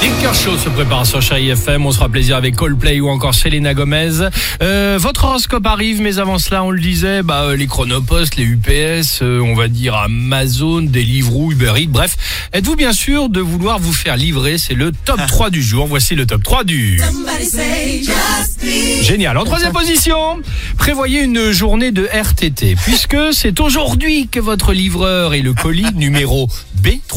Les cœurs chauds se préparent sur Chéri FM. On sera plaisir avec Coldplay ou encore Selena Gomez. Euh, votre horoscope arrive, mais avant cela, on le disait, bah, euh, les chronopostes, les UPS, euh, on va dire Amazon, Deliveroo, Uber Eats, bref. Êtes-vous bien sûr de vouloir vous faire livrer? C'est le top 3 du jour. Voici le top 3 du... Génial. En troisième position, prévoyez une journée de RTT, puisque c'est aujourd'hui que votre livreur et le colis numéro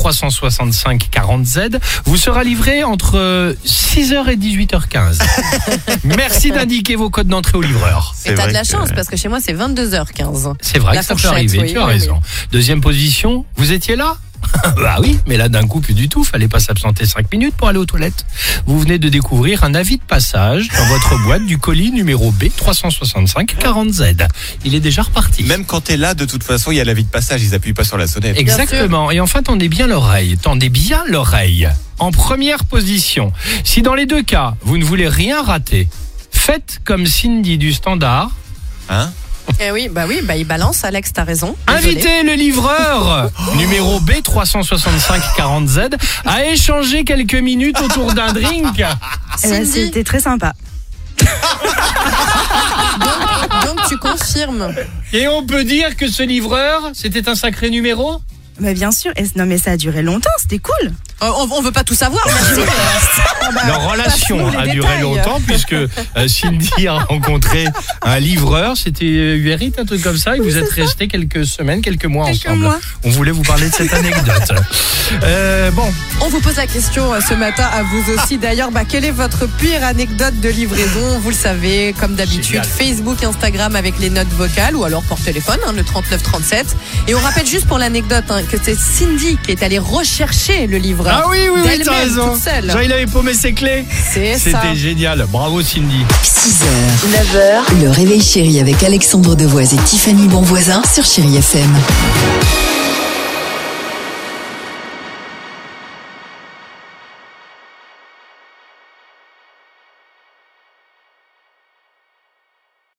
B36540Z vous sera livré entre 6h et 18h15. Merci d'indiquer vos codes d'entrée au livreur. Et t'as de la que- chance parce que chez moi c'est 22h15. C'est vrai La que ça peut arriver, oui, tu as oui, raison. Deuxième position, vous étiez là? Bah oui, mais là d'un coup plus du tout, fallait pas s'absenter 5 minutes pour aller aux toilettes. Vous venez de découvrir un avis de passage dans votre boîte du colis numéro B36540Z. Il est déjà reparti. Même quand t'es là, de toute façon, il y a la vie de passage, ils appuient pas sur la sonnette. Exactement. Et enfin, tendez bien l'oreille. Tendez bien l'oreille. En première position, si dans les deux cas, vous ne voulez rien rater, faites comme Cindy du Standard. Hein? Eh oui, bah oui, bah il balance, Alex, t'as raison. Désolé. Invitez le livreur numéro B36540Z à échanger quelques minutes autour d'un drink. Eh ben, Cindy, C'était très sympa. donc tu confirmes. Et on peut dire que ce livreur, c'était un sacré numéro? Mais bien sûr. Et, non, mais ça a duré longtemps. C'était cool. Euh, on, on veut pas tout savoir, merci. Leur relation a duré détails. longtemps puisque euh, Cindy a rencontré un livreur, c'était Uberit, un truc comme ça, et vous êtes restés quelques semaines, quelques mois Quelques ensemble. mois. On voulait vous parler de cette anecdote. Euh, bon, On vous pose la question ce matin à vous aussi. D'ailleurs, bah, quelle est votre pire anecdote de livraison? Vous le savez, comme d'habitude. Facebook, Instagram avec les notes vocales ou alors par téléphone, hein, le 3937. Et on rappelle juste pour l'anecdote hein, que c'est Cindy qui est allée rechercher le livreur. Ah oui, oui, oui, t'as raison. toute seule. Genre, il avait paumé ses clés. C'est ça. C'était génial. Bravo Cindy. 6h, 9h, le réveil chéri avec Alexandre Devoise et Tiffany Bonvoisin sur Chéri FM.